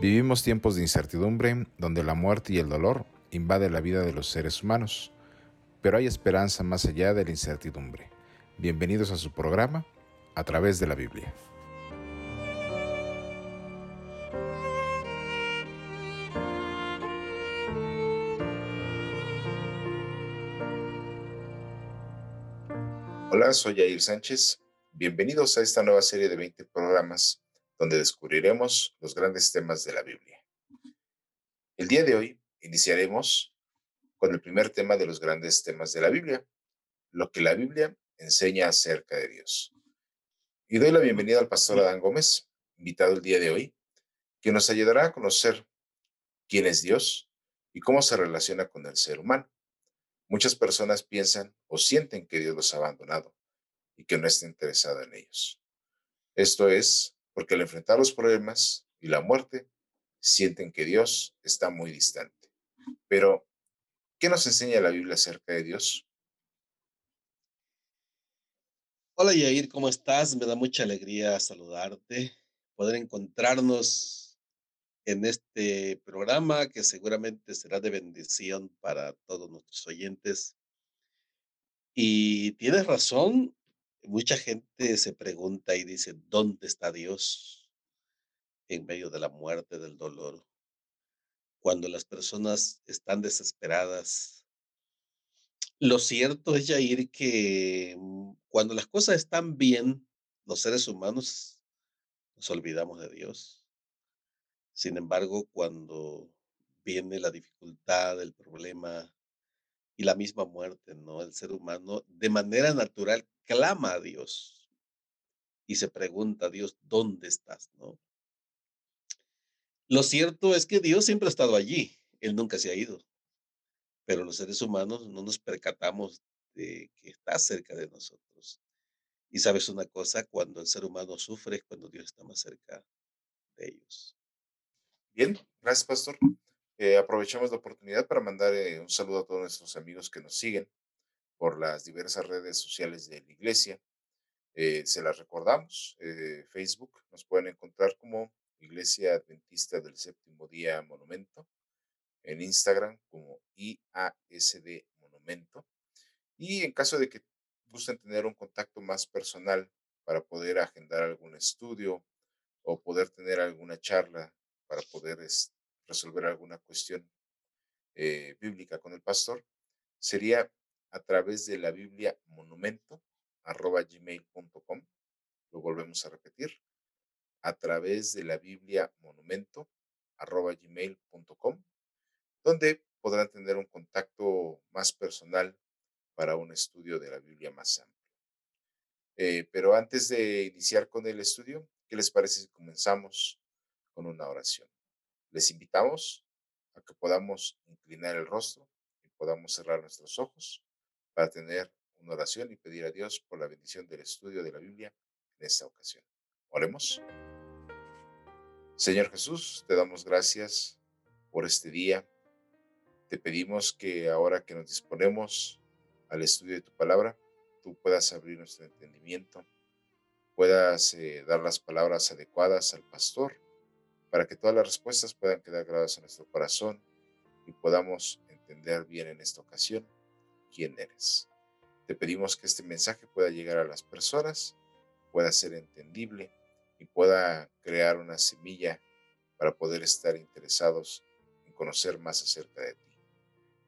Vivimos tiempos de incertidumbre donde la muerte y el dolor invaden la vida de los seres humanos, pero hay esperanza más allá de la incertidumbre. Bienvenidos a su programa a través de la Biblia. Hola, soy Jair Sánchez. Bienvenidos a esta nueva serie de 20 programas donde descubriremos los grandes temas de la Biblia. El día de hoy iniciaremos con el primer tema de los grandes temas de la Biblia, lo que la Biblia enseña acerca de Dios. Y doy la bienvenida al pastor Adán Gómez, invitado el día de hoy, que nos ayudará a conocer quién es Dios y cómo se relaciona con el ser humano. Muchas personas piensan o sienten que Dios los ha abandonado y que no está interesado en ellos. Esto es porque al enfrentar los problemas y la muerte, sienten que Dios está muy distante. Pero, ¿qué nos enseña la Biblia acerca de Dios? Hola Yair, ¿cómo estás? Me da mucha alegría saludarte, poder encontrarnos en este programa que seguramente será de bendición para todos nuestros oyentes. Y tienes razón, Mucha gente se pregunta y dice, ¿dónde está Dios en medio de la muerte, del dolor? Cuando las personas están desesperadas. Lo cierto es, Jair, que mm, cuando las cosas están bien, los seres humanos nos olvidamos de Dios. Sin embargo, cuando viene la dificultad, el problema, y la misma muerte, ¿no? El ser humano de manera natural clama a Dios y se pregunta a Dios, ¿dónde estás? ¿no? Lo cierto es que Dios siempre ha estado allí, Él nunca se ha ido, pero los seres humanos no nos percatamos de que está cerca de nosotros. Y sabes una cosa, cuando el ser humano sufre es cuando Dios está más cerca de ellos. Bien, gracias, pastor. Eh, aprovechamos la oportunidad para mandar eh, un saludo a todos nuestros amigos que nos siguen por las diversas redes sociales de la iglesia. Eh, se las recordamos. Facebook nos pueden encontrar como Iglesia Adventista del Séptimo Día Monumento. En Instagram como IASD Monumento. Y en caso de que gusten tener un contacto más personal para poder agendar algún estudio o poder tener alguna charla para poder resolver alguna cuestión eh, bíblica con el pastor, sería a través de la Biblia monumento arroba gmail.com. Lo volvemos a repetir. A través de la Biblia monumento arroba gmail.com, donde podrán tener un contacto más personal para un estudio de la Biblia más amplio. Eh, pero antes de iniciar con el estudio, ¿qué les parece si comenzamos con una oración? Les invitamos a que podamos inclinar el rostro y podamos cerrar nuestros ojos para tener una oración y pedir a Dios por la bendición del estudio de la Biblia en esta ocasión. Oremos. Señor Jesús, te damos gracias por este día. Te pedimos que ahora que nos disponemos al estudio de tu palabra, tú puedas abrir nuestro entendimiento, puedas eh, dar las palabras adecuadas al pastor para que todas las respuestas puedan quedar grabadas en nuestro corazón y podamos entender bien en esta ocasión quién eres. Te pedimos que este mensaje pueda llegar a las personas, pueda ser entendible y pueda crear una semilla para poder estar interesados en conocer más acerca de ti.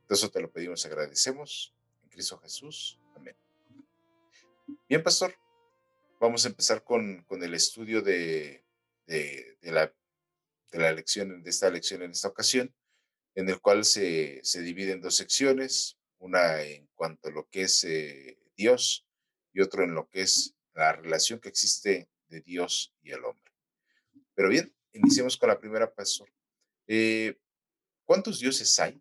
Entonces te lo pedimos, agradecemos en Cristo Jesús. Amén. Bien, pastor, vamos a empezar con, con el estudio de, de, de la de la lección, de esta lección en esta ocasión, en el cual se, se divide en dos secciones, una en cuanto a lo que es eh, Dios y otro en lo que es la relación que existe de Dios y el hombre. Pero bien, iniciemos con la primera, pastor. Eh, ¿Cuántos dioses hay?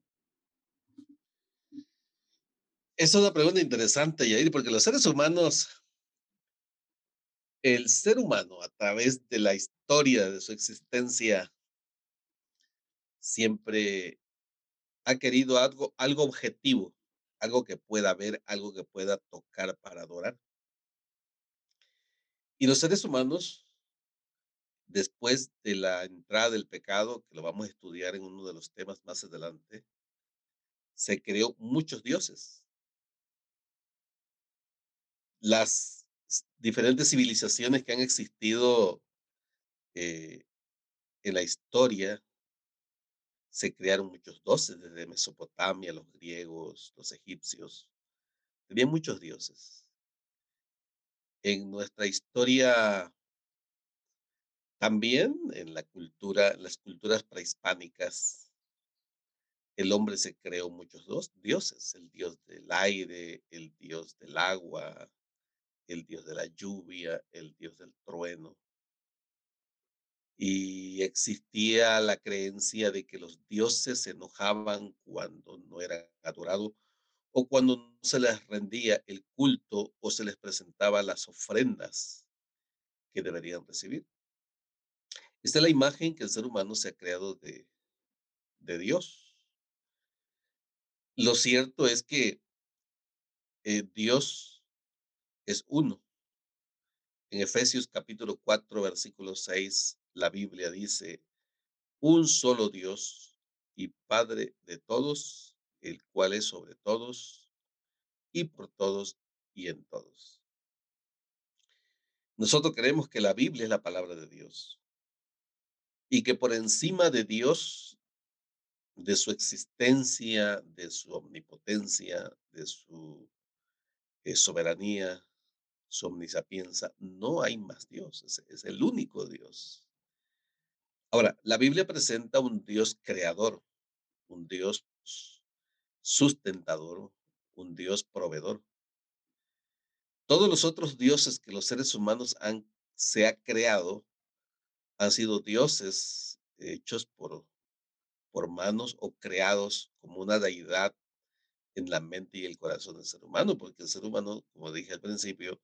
Es una pregunta interesante, Yair, porque los seres humanos, el ser humano a través de la historia de su existencia siempre ha querido algo, algo objetivo, algo que pueda ver, algo que pueda tocar para adorar. Y los seres humanos después de la entrada del pecado, que lo vamos a estudiar en uno de los temas más adelante, se creó muchos dioses. Las diferentes civilizaciones que han existido eh, en la historia, se crearon muchos dioses, desde Mesopotamia, los griegos, los egipcios, tenían muchos dioses. En nuestra historia también, en la cultura, las culturas prehispánicas, el hombre se creó muchos dioses, el dios del aire, el dios del agua, el dios de la lluvia, el dios del trueno. Y existía la creencia de que los dioses se enojaban cuando no eran adorados o cuando no se les rendía el culto o se les presentaba las ofrendas que deberían recibir. Esta es la imagen que el ser humano se ha creado de, de Dios. Lo cierto es que eh, Dios es uno. En Efesios capítulo 4, versículo 6, la Biblia dice, un solo Dios y Padre de todos, el cual es sobre todos y por todos y en todos. Nosotros creemos que la Biblia es la palabra de Dios y que por encima de Dios, de su existencia, de su omnipotencia, de su eh, soberanía, su omnisapiencia, no hay más Dios, es el único Dios. Ahora, la Biblia presenta un Dios creador, un Dios sustentador, un Dios proveedor. Todos los otros dioses que los seres humanos han se ha creado han sido dioses hechos por, por manos o creados como una deidad en la mente y el corazón del ser humano, porque el ser humano, como dije al principio,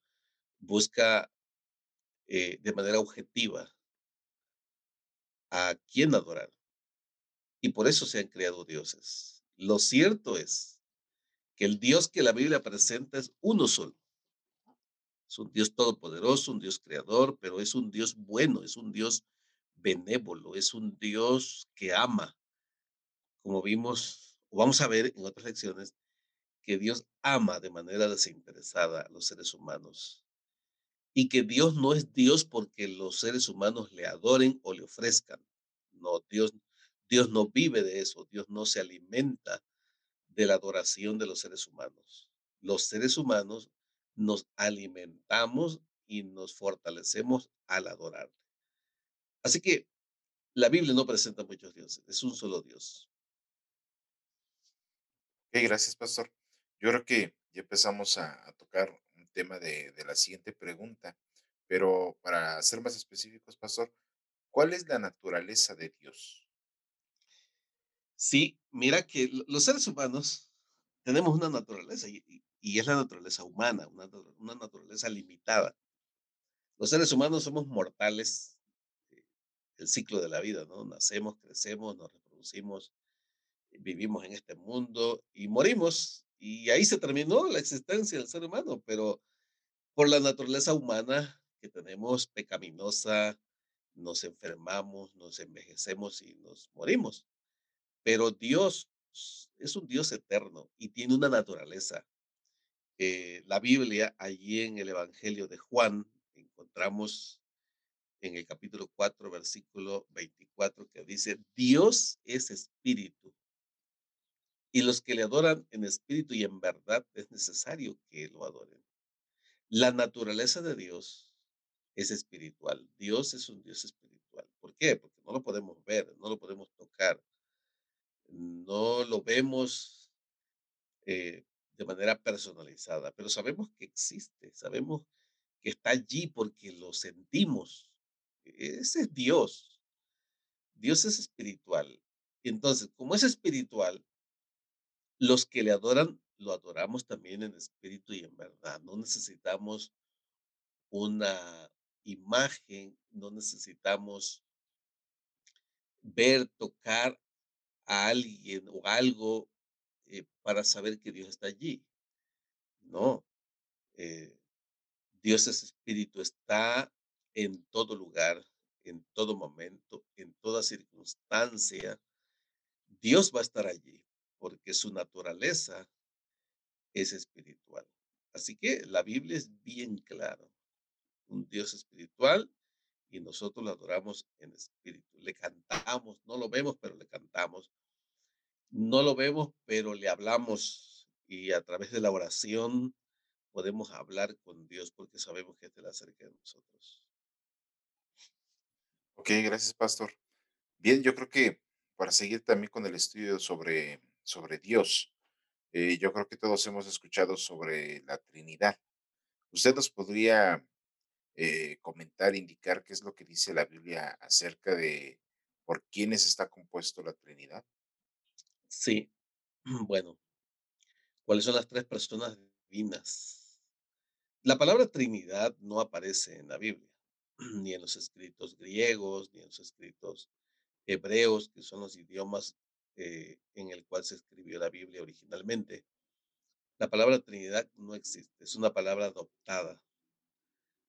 busca eh, de manera objetiva a quién adorar. Y por eso se han creado dioses. Lo cierto es que el Dios que la Biblia presenta es uno solo. Es un Dios todopoderoso, un Dios creador, pero es un Dios bueno, es un Dios benévolo, es un Dios que ama, como vimos, o vamos a ver en otras lecciones, que Dios ama de manera desinteresada a los seres humanos y que Dios no es Dios porque los seres humanos le adoren o le ofrezcan. No, Dios, Dios no vive de eso, Dios no se alimenta de la adoración de los seres humanos. Los seres humanos nos alimentamos y nos fortalecemos al adorar. Así que la Biblia no presenta muchos dioses, es un solo Dios. Gracias, pastor. Yo creo que ya empezamos a, tocar tema de, la siguiente pregunta, pero para ser más específicos, pastor, ¿cuál es la naturaleza de Dios? Sí, mira que lo- los seres humanos tenemos una naturaleza y, y- es la naturaleza humana, una naturaleza limitada. Los seres humanos somos mortales, eh, el ciclo de la vida, ¿no? Nacemos, crecemos, nos reproducimos, vivimos en este mundo y morimos. Y ahí se terminó la existencia del ser humano, pero por la naturaleza humana que tenemos pecaminosa, nos enfermamos, nos envejecemos y nos morimos. Pero Dios es un Dios eterno y tiene una naturaleza. Eh, la Biblia, allí en el Evangelio de Juan, encontramos en el capítulo 4, versículo 24, que dice, Dios es espíritu y los que le adoran en espíritu y en verdad es necesario que lo adoren. La naturaleza de Dios es espiritual. Dios es un Dios espiritual. ¿Por qué? Porque no lo podemos ver, no lo podemos tocar, no lo vemos eh, de manera personalizada, pero sabemos que existe, sabemos que está allí porque lo sentimos. Ese es Dios. Dios es espiritual. Entonces, como es espiritual, los que le adoran, lo adoramos también en espíritu y en verdad. No necesitamos una imagen, no necesitamos ver, tocar a alguien o algo eh, para saber que Dios está allí. No, eh, Dios es espíritu, está en todo lugar, en todo momento, en toda circunstancia, Dios va a estar allí, porque su naturaleza es espiritual. Así que la Biblia es bien clara. Un Dios espiritual y nosotros lo adoramos en espíritu. Le cantamos, no lo vemos, pero le cantamos. No lo vemos, pero le hablamos y a través de la oración podemos hablar con Dios porque sabemos que Él cerca de nosotros. Ok, gracias, pastor. Bien, yo creo que para seguir también con el estudio sobre, sobre Dios, eh, yo creo que todos hemos escuchado sobre la Trinidad. ¿Usted nos podría eh, comentar, indicar qué es lo que dice la Biblia acerca de por quiénes está compuesto la Trinidad? Sí, bueno, ¿cuáles son las tres personas divinas? La palabra Trinidad no aparece en la Biblia, ni en los escritos griegos, ni en los escritos hebreos, que son los idiomas eh, en el cual se escribió la Biblia originalmente. La palabra Trinidad no existe, es una palabra adoptada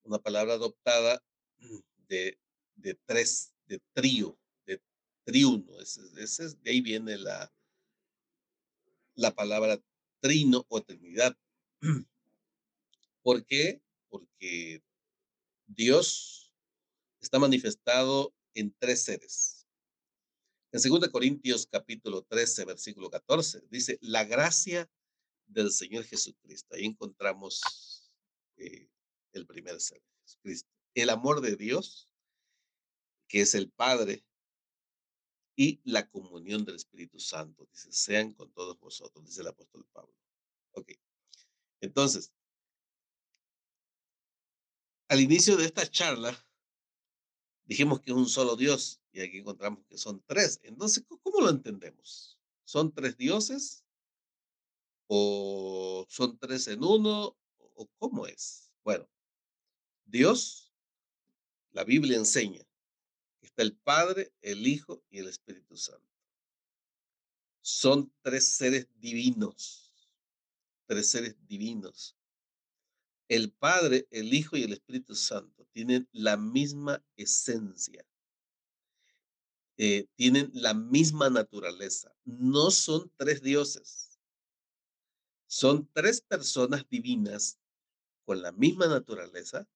una palabra adoptada de, de tres, de trío, de triuno. Ese, ese, de ahí viene la, la palabra trino o trinidad. ¿Por qué? Porque Dios está manifestado en tres seres. En 2 Corintios capítulo 13, versículo 14, dice, la gracia del Señor Jesucristo. Ahí encontramos eh, el primer ser, Jesucristo. El amor de Dios, que es el Padre, y la comunión del Espíritu Santo. Dice, sean con todos vosotros, dice el apóstol Pablo. Ok. Entonces, al inicio de esta charla, dijimos que es un solo Dios y aquí encontramos que son tres. Entonces, ¿cómo lo entendemos? ¿Son tres dioses? ¿O son tres en uno? ¿O cómo es? Bueno, Dios, la Biblia enseña que está el Padre, el Hijo y el Espíritu Santo. Son tres seres divinos, tres seres divinos. El Padre, el Hijo y el Espíritu Santo tienen la misma esencia, eh, tienen la misma naturaleza. No son tres dioses, son tres personas divinas con la misma naturaleza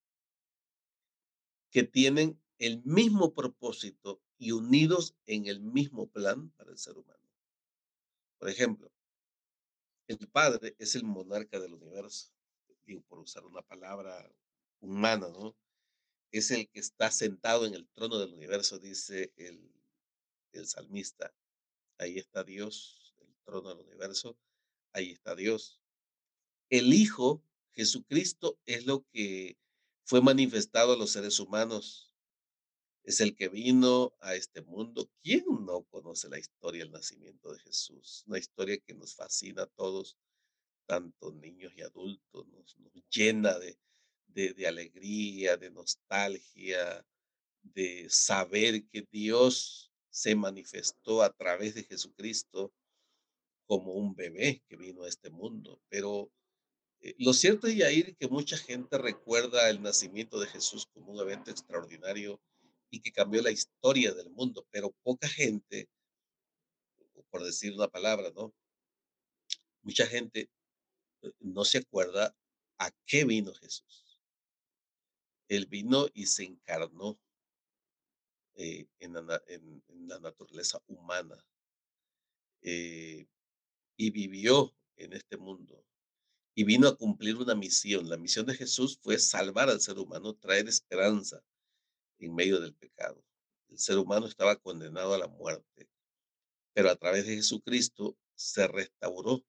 que tienen el mismo propósito y unidos en el mismo plan para el ser humano. Por ejemplo, el Padre es el monarca del universo, por usar una palabra humana, ¿no? Es el que está sentado en el trono del universo, dice el, el salmista. Ahí está Dios, el trono del universo, ahí está Dios. El Hijo, Jesucristo, es lo que fue manifestado a los seres humanos. Es el que vino a este mundo. ¿Quién no conoce la historia del nacimiento de Jesús? Una historia que nos fascina a todos, tanto niños y adultos, nos, llena de, de alegría, de nostalgia, de saber que Dios se manifestó a través de Jesucristo como un bebé que vino a este mundo. Pero eh, lo cierto es, Yair, que mucha gente recuerda el nacimiento de Jesús como un evento extraordinario y que cambió la historia del mundo, pero poca gente, por decir una palabra, ¿no? Mucha gente no se acuerda a qué vino Jesús. Él vino y se encarnó eh, en, la, naturaleza humana y vivió en este mundo y vino a cumplir una misión. La misión de Jesús fue salvar al ser humano, traer esperanza en medio del pecado. El ser humano estaba condenado a la muerte, pero a través de Jesucristo se restauró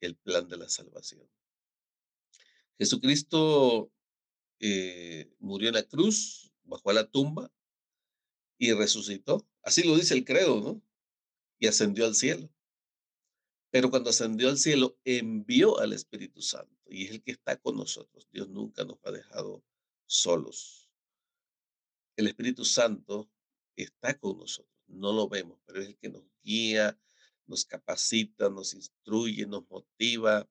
el plan de la salvación. Jesucristo eh, murió en la cruz, bajó a la tumba y resucitó. Así lo dice el credo, ¿no? Y ascendió al cielo. Pero cuando ascendió al cielo, envió al Espíritu Santo y es el que está con nosotros. Dios nunca nos ha dejado solos. El Espíritu Santo está con nosotros. No lo vemos, pero es el que nos guía, nos capacita, nos instruye, nos motiva,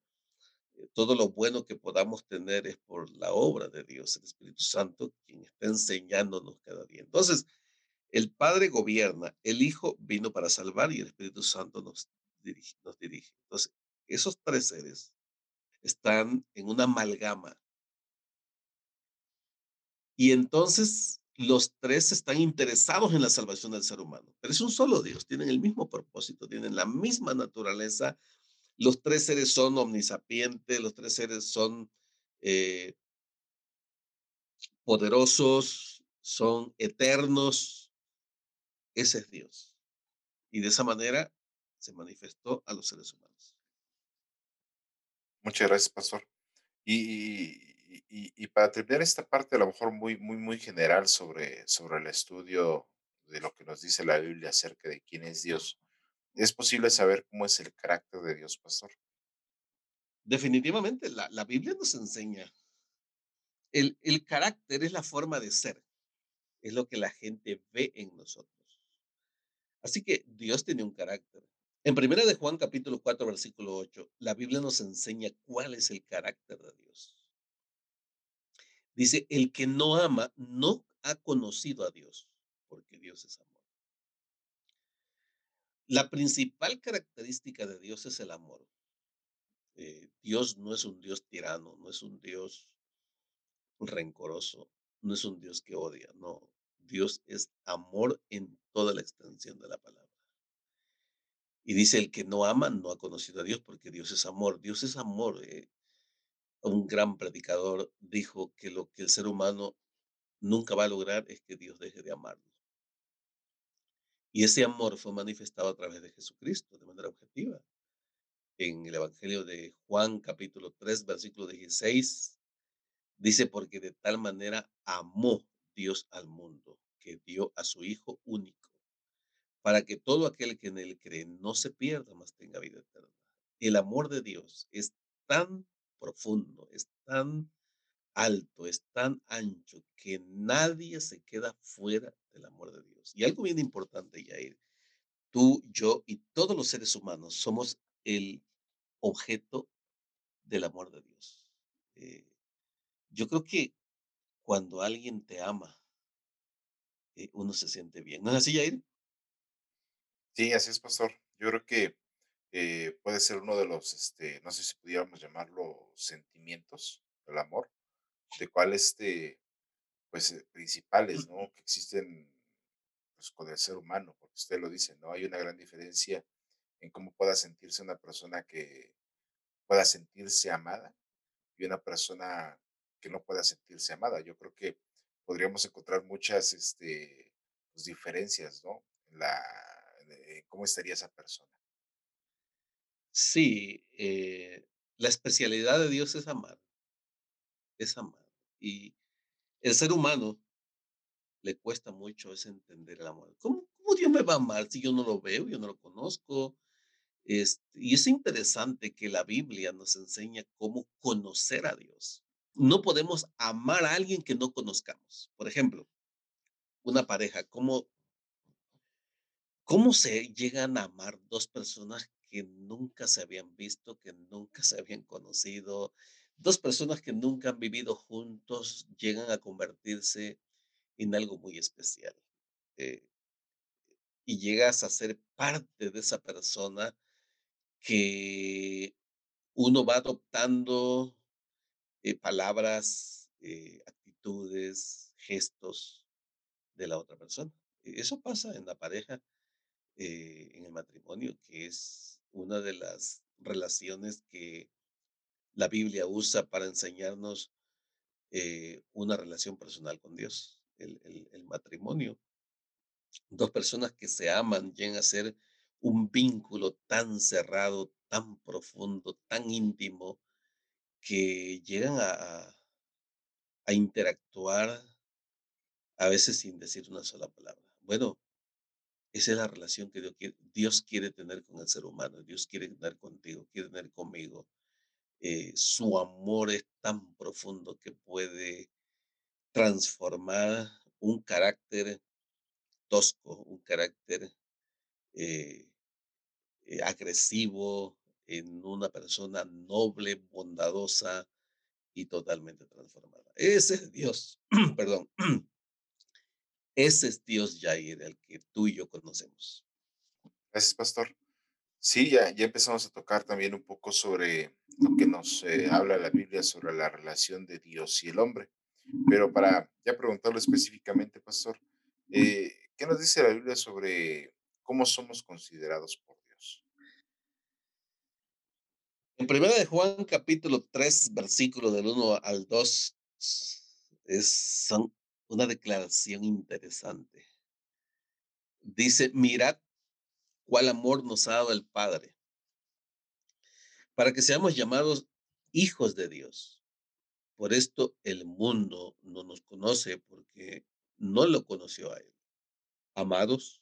eh, todo lo bueno que podamos tener es por la obra de Dios, el Espíritu Santo, quien está enseñándonos cada día. Entonces, el Padre gobierna, el Hijo vino para salvar y el Espíritu Santo nos dirige. Nos dirige. Entonces, esos tres seres están en una amalgama. Y entonces los tres están interesados en la salvación del ser humano, pero es un solo Dios, tienen el mismo propósito, tienen la misma naturaleza. Los tres seres son omnisapientes, los tres seres son eh, poderosos, son eternos. Ese es Dios. Y de esa manera se manifestó a los seres humanos. Muchas gracias, pastor. Y, y, y para terminar esta parte, a lo mejor muy, muy, muy general sobre, sobre el estudio de lo que nos dice la Biblia acerca de quién es Dios, ¿es posible saber cómo es el carácter de Dios, pastor? Definitivamente, la, la Biblia nos enseña. El, el carácter es la forma de ser, es lo que la gente ve en nosotros. Así que Dios tiene un carácter. En primera de Juan capítulo 4 versículo 8, la Biblia nos enseña cuál es el carácter de Dios. Dice, el que no ama no ha conocido a Dios, porque Dios es amor. La principal característica de Dios es el amor. Eh, Dios no es un Dios tirano, no es un Dios rencoroso, no es un Dios que odia, no. Dios es amor en toda la extensión de la palabra. Y dice, el que no ama no ha conocido a Dios porque Dios es amor. Dios es amor. Eh. Un gran predicador dijo que lo que el ser humano nunca va a lograr es que Dios deje de amarlo. Y ese amor fue manifestado a través de Jesucristo de manera objetiva. En el Evangelio de Juan capítulo 3, versículo 16, dice, porque de tal manera amó Dios al mundo, que dio a su Hijo único para que todo aquel que en él cree no se pierda, más tenga vida eterna. El amor de Dios es tan profundo, es tan alto, es tan ancho, que nadie se queda fuera del amor de Dios. Y algo bien importante, Yair, tú, yo y todos los seres humanos somos el objeto del amor de Dios. Eh, yo creo que cuando alguien te ama, eh, uno se siente bien. ¿No es así, Yair? Sí, así es, pastor. Yo creo que eh, puede ser uno de los, este, no sé si pudiéramos llamarlo sentimientos del amor, de cuál este, pues, eh, principales, ¿no? Que existen pues, con el ser humano, porque usted lo dice, ¿no? Hay una gran diferencia en cómo pueda sentirse una persona que pueda sentirse amada y una persona que no pueda sentirse amada. Yo creo que podríamos encontrar muchas este, pues, diferencias, ¿no? En la, cómo estaría esa persona. Sí, eh, la especialidad de Dios es amar, es amar. Y el ser humano le cuesta mucho entender el amor. ¿Cómo, ¿Cómo, Dios me va a amar si yo no lo veo, yo no lo conozco? Y es interesante que la Biblia nos enseña cómo conocer a Dios. No podemos amar a alguien que no conozcamos. Por ejemplo, una pareja, ¿cómo ¿Cómo se llegan a amar dos personas que nunca se habían visto, que nunca se habían conocido? Dos personas que nunca han vivido juntos llegan a convertirse en algo muy especial. Eh, y llegas a ser parte de esa persona que uno va adoptando eh, palabras, eh, actitudes, gestos de la otra persona. E, eso pasa en la pareja eh, en el matrimonio, que es una de las relaciones que la Biblia usa para enseñarnos eh, una relación personal con Dios, el, el, matrimonio. Dos personas que se aman llegan a ser un vínculo tan cerrado, tan profundo, tan íntimo, que llegan a, a interactuar a veces sin decir una sola palabra. Bueno, esa es la relación que Dios quiere, tener con el ser humano. Dios quiere tener contigo, quiere tener conmigo. Eh, su amor es tan profundo que puede transformar un carácter tosco, un carácter eh, eh, agresivo, en una persona noble, bondadosa y totalmente transformada. Ese es Dios, perdón. Ese es Dios Jair, el que tú y yo conocemos. Gracias, pastor. Sí, ya, ya empezamos a tocar también un poco sobre lo que nos eh, habla la Biblia sobre la relación de Dios y el hombre. Pero para ya preguntarlo específicamente, pastor, eh, ¿qué nos dice la Biblia sobre cómo somos considerados por Dios? En primera de Juan, capítulo 3, versículo del 1 al 2, es son una declaración interesante. Dice, mirad cuál amor nos ha dado el Padre, para que seamos llamados hijos de Dios. Por esto el mundo no nos conoce porque no lo conoció a Él. Amados,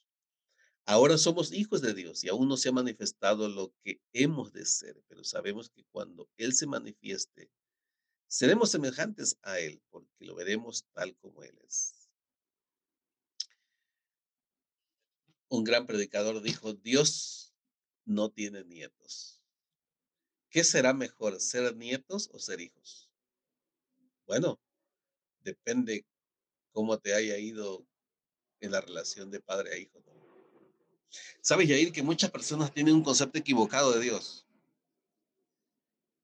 ahora somos hijos de Dios y aún no se ha manifestado lo que hemos de ser, pero sabemos que cuando Él se manifieste, seremos semejantes a Él porque lo veremos tal como Él es. Un gran predicador dijo, Dios no tiene nietos. ¿Qué será mejor, ser nietos o ser hijos? Bueno, depende cómo te haya ido en la relación de padre a hijo. Sabes, Yair, que muchas personas tienen un concepto equivocado de Dios.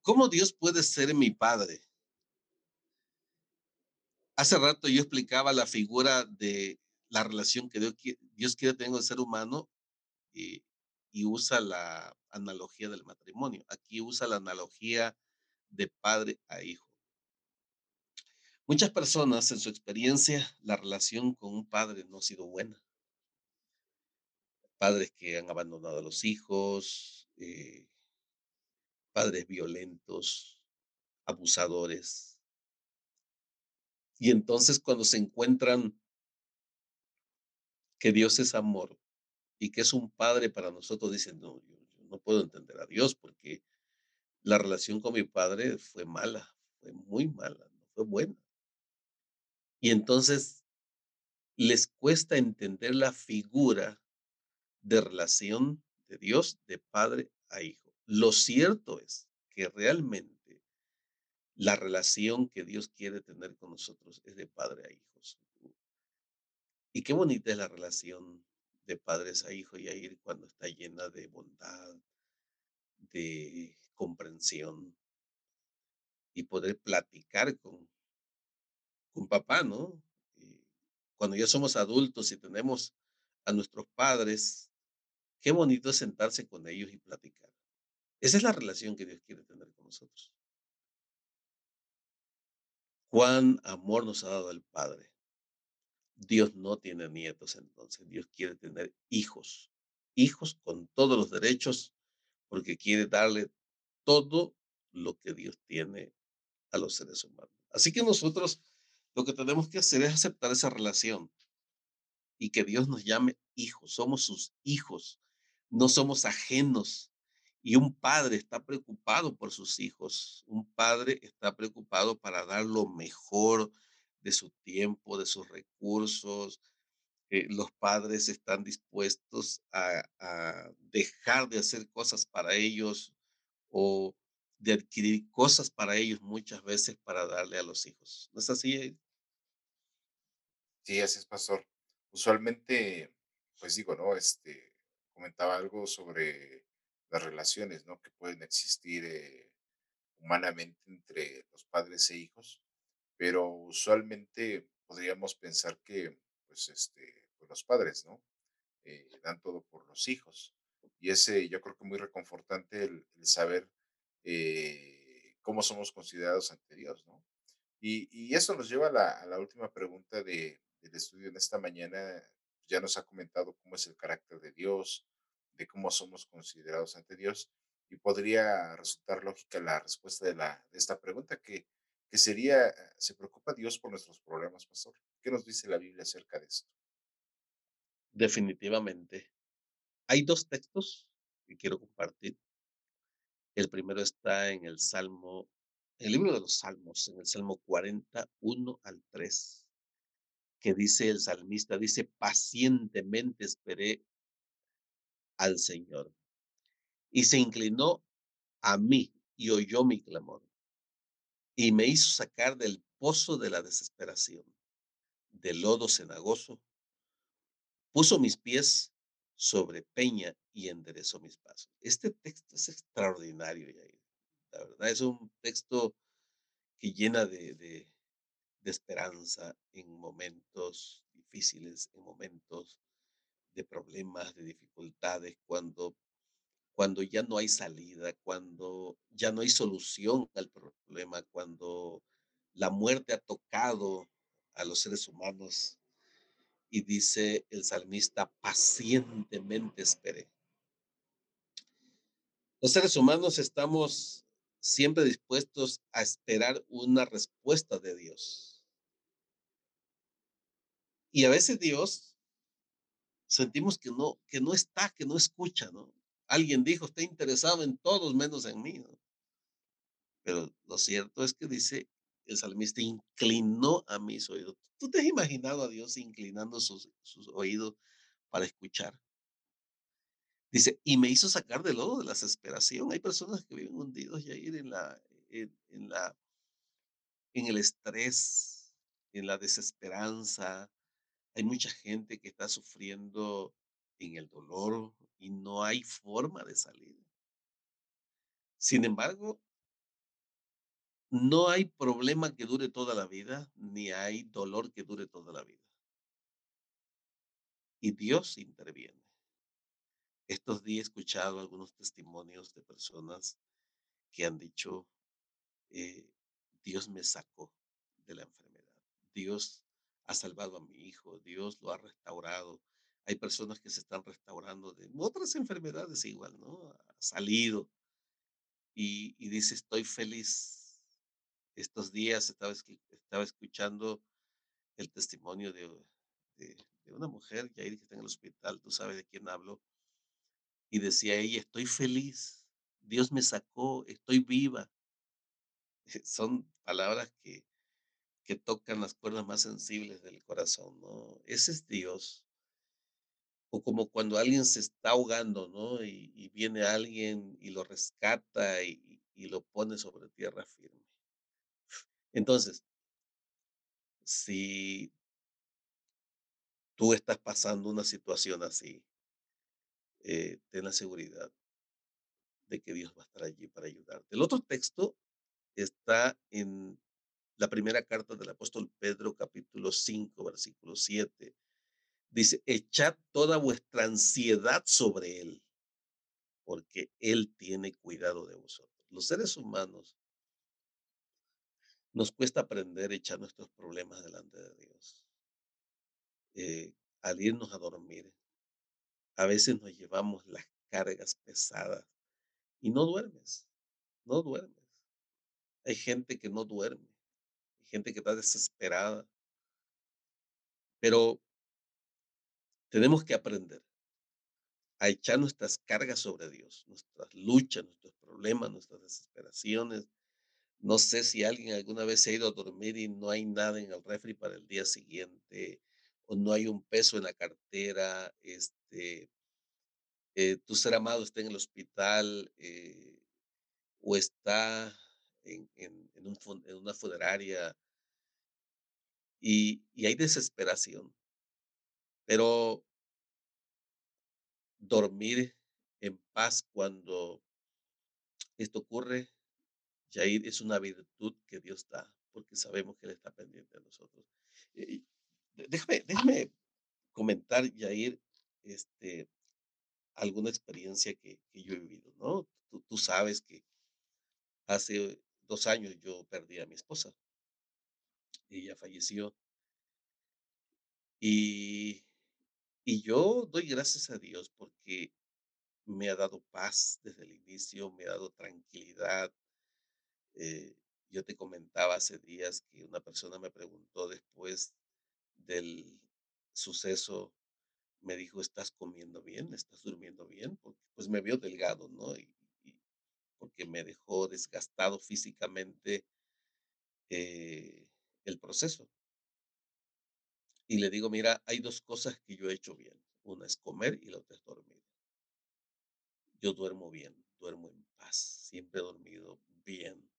¿Cómo Dios puede ser mi padre? Hace rato yo explicaba la figura de la relación que Dios, Dios quiere tener con el ser humano y, y usa la analogía del matrimonio. Aquí usa la analogía de padre a hijo. Muchas personas en su experiencia, la relación con un padre no ha sido buena. Padres que han abandonado a los hijos, eh, padres violentos, abusadores. Y entonces cuando se encuentran que Dios es amor y que es un padre para nosotros, dicen, no, yo, no puedo entender a Dios porque la relación con mi padre fue mala, fue muy mala, no fue buena. Y entonces les cuesta entender la figura de relación de Dios de padre a hijo. Lo cierto es que realmente la relación que Dios quiere tener con nosotros es de padre a hijos. Y qué bonita es la relación de padres a hijos y a ir cuando está llena de bondad, de comprensión y poder platicar con, con papá, ¿no? Eh, cuando ya somos adultos y tenemos a nuestros padres, qué bonito es sentarse con ellos y platicar. Esa es la relación que Dios quiere tener con nosotros. Cuán amor nos ha dado el Padre. Dios no tiene nietos entonces, Dios quiere tener hijos, hijos con todos los derechos, porque quiere darle todo lo que Dios tiene a los seres humanos. Así que nosotros lo que tenemos que hacer es aceptar esa relación y que Dios nos llame hijos. Somos sus hijos, no somos ajenos. Y un padre está preocupado por sus hijos. Un padre está preocupado para dar lo mejor de su tiempo, de sus recursos. Eh, los padres están dispuestos a, a dejar de hacer cosas para ellos o de adquirir cosas para ellos muchas veces para darle a los hijos. ¿No es así? Sí, así es, pastor. Usualmente, pues digo, ¿no? Este, comentaba algo sobre las relaciones, ¿no? Que pueden existir eh, humanamente entre los padres e hijos, pero usualmente podríamos pensar que, pues, este, pues los padres, ¿no? Eh, dan todo por los hijos. Y ese, yo creo que muy reconfortante el, saber eh, cómo somos considerados ante Dios, ¿no? Y, eso nos lleva a la, a la última pregunta de, del estudio en esta mañana. Ya nos ha comentado cómo es el carácter de Dios, de cómo somos considerados ante Dios. Y podría resultar lógica la respuesta de, la, de esta pregunta, que, que sería, ¿se preocupa Dios por nuestros problemas, pastor? ¿Qué nos dice la Biblia acerca de esto? Definitivamente. Hay dos textos que quiero compartir. El primero está en el Salmo, el libro de los Salmos, en el Salmo 41 al 3, que dice el salmista, dice, pacientemente esperé al Señor y se inclinó a mí y oyó mi clamor y me hizo sacar del pozo de la desesperación, del lodo cenagoso, puso mis pies sobre peña y enderezó mis pasos. Este texto es extraordinario. La verdad es un texto que llena de, de, de esperanza en momentos difíciles, en momentos de problemas, de dificultades, cuando cuando ya no hay salida, cuando ya no hay solución al problema, cuando la muerte ha tocado a los seres humanos y dice el salmista, pacientemente esperé. Los seres humanos estamos siempre dispuestos a esperar una respuesta de Dios. Y a veces Dios sentimos que no, que no está, que no escucha, ¿no? Alguien dijo, está interesado en todos menos en mí. ¿no? Pero lo cierto es que dice el salmista, inclinó a mis oídos. ¿Tú te has imaginado a Dios inclinando sus, sus oídos para escuchar? Dice, y me hizo sacar del lodo de la desesperación. Hay personas que viven hundidos y ir en la, en, en, la, en el estrés, en la desesperanza. Hay mucha gente que está sufriendo en el dolor, y no hay forma de salir. Sin embargo, no hay problema que dure toda la vida, ni hay dolor que dure toda la vida. Y Dios interviene. Estos días he escuchado algunos testimonios de personas que han dicho, eh, Dios me sacó de la enfermedad. Dios ha salvado a mi hijo. Dios lo ha restaurado. Hay personas que se están restaurando de otras enfermedades igual, ¿no? Ha salido y, dice, estoy feliz. Estos días estaba, escuchando el testimonio de, de, de una mujer, ya que está en el hospital, tú sabes de quién hablo, y decía ella, estoy feliz, Dios me sacó, estoy viva. Son palabras que, que tocan las cuerdas más sensibles del corazón, ¿no? Ese es Dios o como cuando alguien se está ahogando, ¿no? Y, viene alguien y lo rescata y, y, lo pone sobre tierra firme. Entonces, si tú estás pasando una situación así, eh, ten la seguridad de que Dios va a estar allí para ayudarte. El otro texto está en la primera carta del apóstol Pedro, capítulo 5, versículo 7 Dice, echad toda vuestra ansiedad sobre Él, porque Él tiene cuidado de vosotros. Los seres humanos nos cuesta aprender a echar nuestros problemas delante de Dios. Eh, al irnos a dormir, a veces nos llevamos las cargas pesadas y no duermes, no duermes. Hay gente que no duerme, gente que está desesperada, pero tenemos que aprender a echar nuestras cargas sobre Dios, nuestras luchas, nuestros problemas, nuestras desesperaciones. No sé si alguien alguna vez se ha ido a dormir y no hay nada en el refri para el día siguiente, o no hay un peso en la cartera, este, eh, tu ser amado está en el hospital eh, o está en, en, en, un, en una funeraria y, y hay desesperación. Pero dormir en paz cuando esto ocurre, Jair, es una virtud que Dios da, porque sabemos que Él está pendiente de nosotros. Déjame, déjame comentar, Jair, este, alguna experiencia que, que yo he vivido, ¿no? Tú, tú, sabes que hace dos años yo perdí a mi esposa. Ella falleció. Y y yo doy gracias a Dios porque me ha dado paz desde el inicio, me ha dado tranquilidad. Eh, yo te comentaba hace días que una persona me preguntó después del suceso, me dijo, ¿estás comiendo bien? ¿Estás durmiendo bien? Pues me vio delgado, ¿no? Y porque me dejó desgastado físicamente eh, el proceso. Y le digo, mira, hay dos cosas que yo he hecho bien. Una es comer y la otra es dormir. Yo duermo bien, duermo en paz. siempre he dormido bien.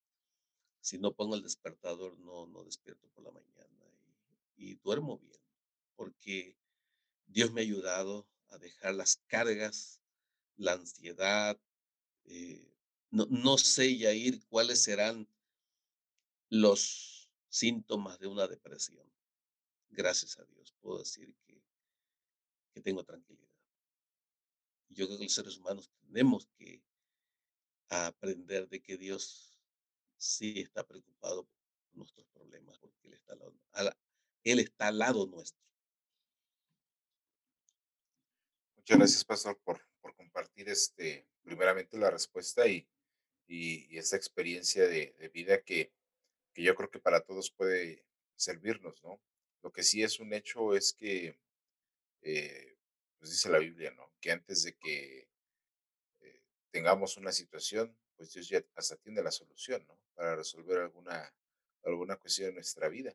Si no pongo el despertador, no, no despierto por la mañana y, y duermo bien, porque Dios me ha ayudado a dejar las cargas, la ansiedad. eh, no, no sé, Yair, cuáles serán los síntomas de una depresión. Gracias a Dios, puedo decir que, que tengo tranquilidad. Yo creo que los seres humanos tenemos que aprender de que Dios sí está preocupado por nuestros problemas, porque Él está al lado, Él está al lado nuestro. Muchas gracias, pastor, por, por compartir este, primeramente la respuesta y, y, y esta experiencia de, vida que, que yo creo que para todos puede servirnos, ¿no? Lo que sí es un hecho es que, eh, pues dice la Biblia, ¿no? Que antes de que eh, tengamos una situación, pues Dios ya hasta tiene la solución, ¿no? Para resolver alguna, alguna cuestión de nuestra vida.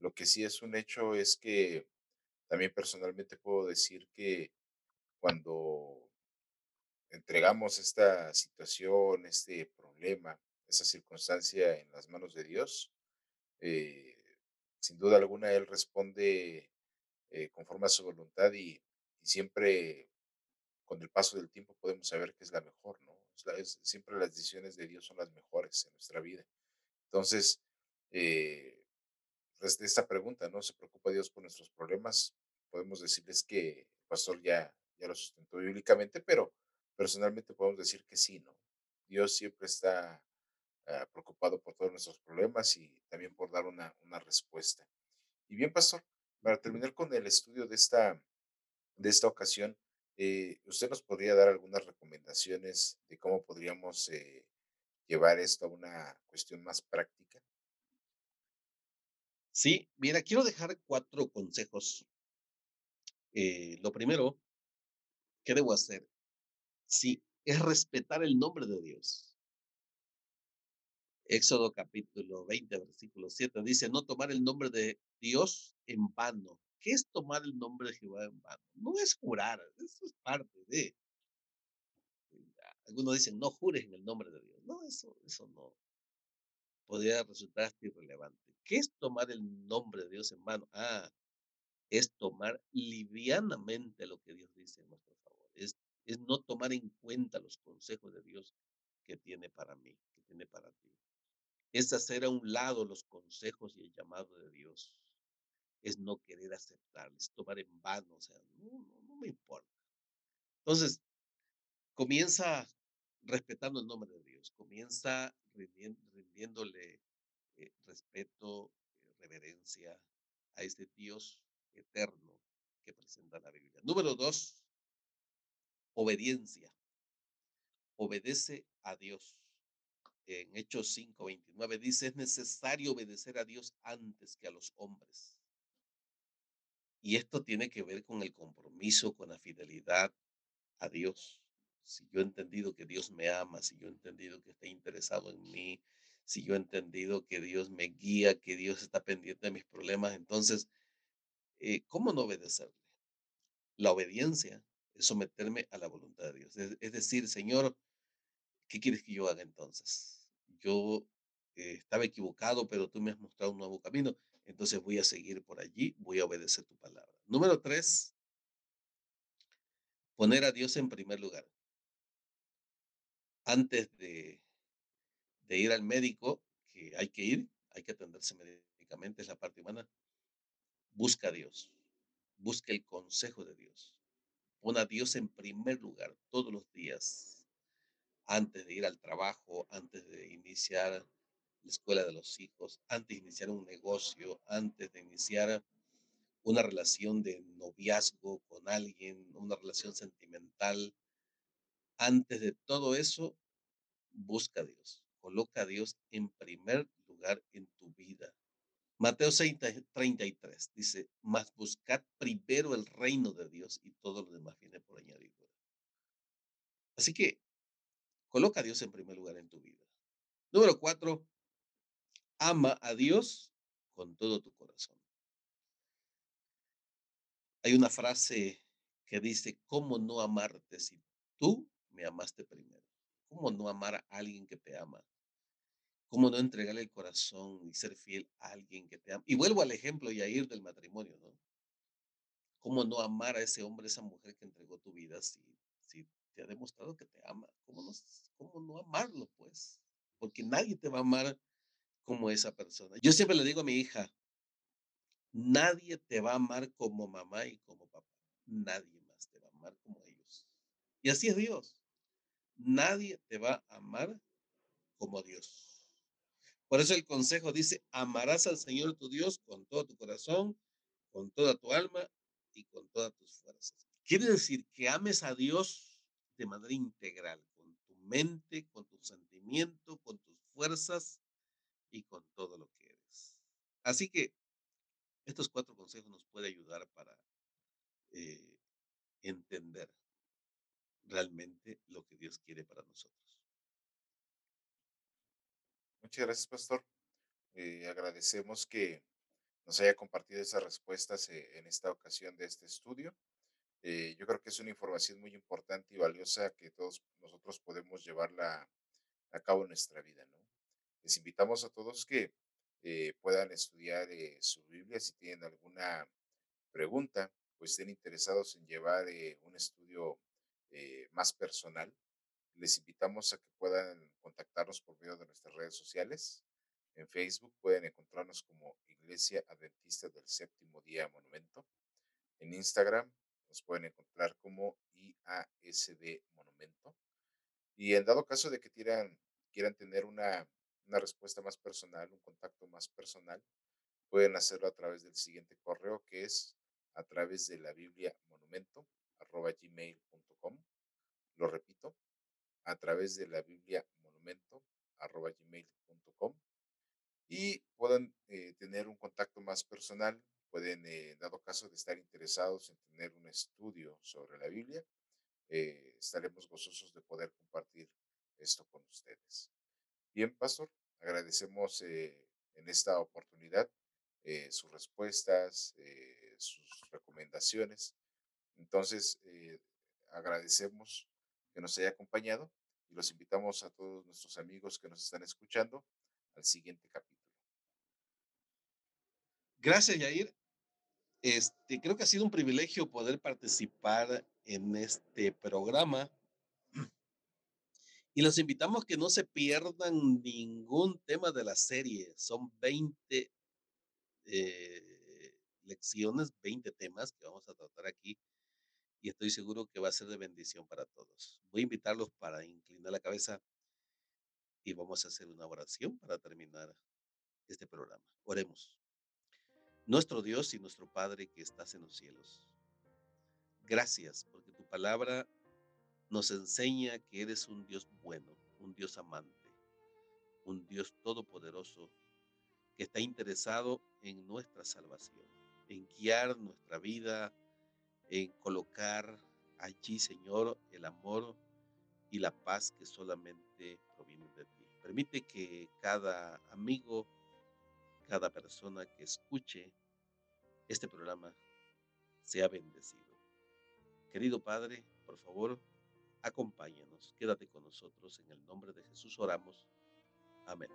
Lo que sí es un hecho es que también personalmente puedo decir que cuando entregamos esta situación, este problema, esa circunstancia en las manos de Dios, eh, sin duda alguna Él responde eh, conforme a su voluntad y, y siempre con el paso del tiempo podemos saber que es la mejor, ¿no? Es la- es- siempre las decisiones de Dios son las mejores en nuestra vida. Entonces, eh, desde esta pregunta, ¿no? ¿Se preocupa Dios por nuestros problemas? Podemos decirles que el pastor ya, ya lo sustentó bíblicamente, pero personalmente podemos decir que sí, ¿no? Dios siempre está ah, preocupado por todos nuestros problemas y también por dar una, una respuesta. Y bien, pastor, para terminar con el estudio de esta, de esta ocasión, eh, ¿usted nos podría dar algunas recomendaciones de cómo podríamos eh, llevar esto a una cuestión más práctica? Sí, mira, quiero dejar cuatro consejos. Eh, lo primero, ¿qué debo hacer? Sí, es respetar el nombre de Dios. Éxodo capítulo 20, versículo 7 dice, no tomar el nombre de Dios en vano. ¿Qué es tomar el nombre de Jehová en vano? No es jurar, eso es parte de. Algunos dicen, no jures en el nombre de Dios. No, eso, eso no podría resultar hasta irrelevante. ¿Qué es tomar el nombre de Dios en vano? Ah, es tomar livianamente lo que Dios dice en nuestro favor. Es, no tomar en cuenta los consejos de Dios que tiene para mí, que tiene para ti. Es hacer a un lado los consejos y el llamado de Dios. Es no querer aceptar, es tomar en vano, o sea, no, no, me importa. Entonces, comienza respetando el nombre de Dios, comienza rindiéndole eh, respeto, eh, reverencia a este Dios eterno que presenta la Biblia. Número dos, obediencia. Obedece a Dios. En Hechos 5:29 dice, es necesario obedecer a Dios antes que a los hombres. Y esto tiene que ver con el compromiso, con la fidelidad a Dios. Si yo he entendido que Dios me ama, si yo he entendido que está interesado en mí, si yo he entendido que Dios me guía, que Dios está pendiente de mis problemas, entonces, eh, ¿cómo no obedecerle? La obediencia someterme a la voluntad de Dios. Es, decir, Señor, ¿qué quieres que yo haga entonces? Yo eh, estaba equivocado, pero tú me has mostrado un nuevo camino, entonces voy a seguir por allí, voy a obedecer tu palabra. Número tres, poner a Dios en primer lugar. Antes de, de ir al médico, que hay que ir, hay que atenderse médicamente, es la parte humana, busca a Dios, busca el consejo de Dios. Pon a Dios en primer lugar todos los días, antes de ir al trabajo, antes de iniciar la escuela de los hijos, antes de iniciar un negocio, antes de iniciar una relación de noviazgo con alguien, una relación sentimental. Antes de todo eso, busca a Dios. Coloca a Dios en primer lugar en tu vida. Mateo 6, 33 dice, mas buscad primero el reino de Dios y todo lo demás viene por añadidura. Así que coloca a Dios en primer lugar en tu vida. Número cuatro, ama a Dios con todo tu corazón. Hay una frase que dice, ¿cómo no amarte si tú me amaste primero? ¿Cómo no amar a alguien que te ama? ¿Cómo no entregarle el corazón y ser fiel a alguien que te ama? Y vuelvo al ejemplo, Yair, del matrimonio, ¿no? ¿Cómo no amar a ese hombre, esa mujer que entregó tu vida si, si te ha demostrado que te ama? ¿Cómo no, ¿Cómo no amarlo, pues? Porque nadie te va a amar como esa persona. Yo siempre le digo a mi hija, nadie te va a amar como mamá y como papá. Nadie más te va a amar como ellos. Y así es Dios. Nadie te va a amar como Dios. Por eso el consejo dice, amarás al Señor tu Dios con todo tu corazón, con toda tu alma y con todas tus fuerzas. Quiere decir que ames a Dios de manera integral, con tu mente, con tu sentimiento, con tus fuerzas y con todo lo que eres. Así que estos cuatro consejos nos pueden ayudar para eh, entender realmente lo que Dios quiere para nosotros. Muchas gracias, pastor. Eh, agradecemos que nos haya compartido esas respuestas eh, en esta ocasión de este estudio. yo creo que es una información muy importante y valiosa que todos nosotros podemos llevarla a cabo en nuestra vida. Les invitamos a todos que eh, puedan estudiar eh, su Biblia. Si tienen alguna pregunta, pues estén interesados en llevar eh, un estudio más personal, les invitamos a que puedan contactarnos por medio de nuestras redes sociales. En Facebook pueden encontrarnos como Iglesia Adventista del Séptimo Día Monumento. En Instagram nos pueden encontrar como IASD Monumento. Y en dado caso de que quieran, tener una una respuesta más personal, un contacto más personal, pueden hacerlo a través del siguiente correo que es a través de la Biblia monumento arroba gmail.com. Lo repito, a través de la Biblia monumento arroba gmail.com y puedan eh, tener un contacto más personal. Pueden, eh, dado caso de estar interesados en tener un estudio sobre la Biblia, eh, estaremos gozosos de poder compartir esto con ustedes. Bien, Pastor, agradecemos eh, en esta oportunidad eh, sus respuestas, eh, sus recomendaciones. Entonces, agradecemos que nos haya acompañado y los invitamos a todos nuestros amigos que nos están escuchando al siguiente capítulo. Gracias, Yair. Este, creo que ha sido un privilegio poder participar en este programa y los invitamos que no se pierdan ningún tema de la serie. Son 20 eh, lecciones, 20 temas que vamos a tratar aquí. Y estoy seguro que va a ser de bendición para todos. Voy a invitarlos para inclinar la cabeza y vamos a hacer una oración para terminar este programa. Oremos. Nuestro Dios y nuestro Padre que estás en los cielos. Gracias porque tu palabra nos enseña que eres un Dios bueno, un Dios amante, un Dios todopoderoso que está interesado en nuestra salvación, en guiar nuestra vida, en colocar allí, Señor, el amor y la paz que solamente provienen de ti. Permite que cada amigo, cada persona que escuche este programa sea bendecido. Querido Padre, por favor, acompáñanos, quédate con nosotros. En el nombre de Jesús oramos. Amén.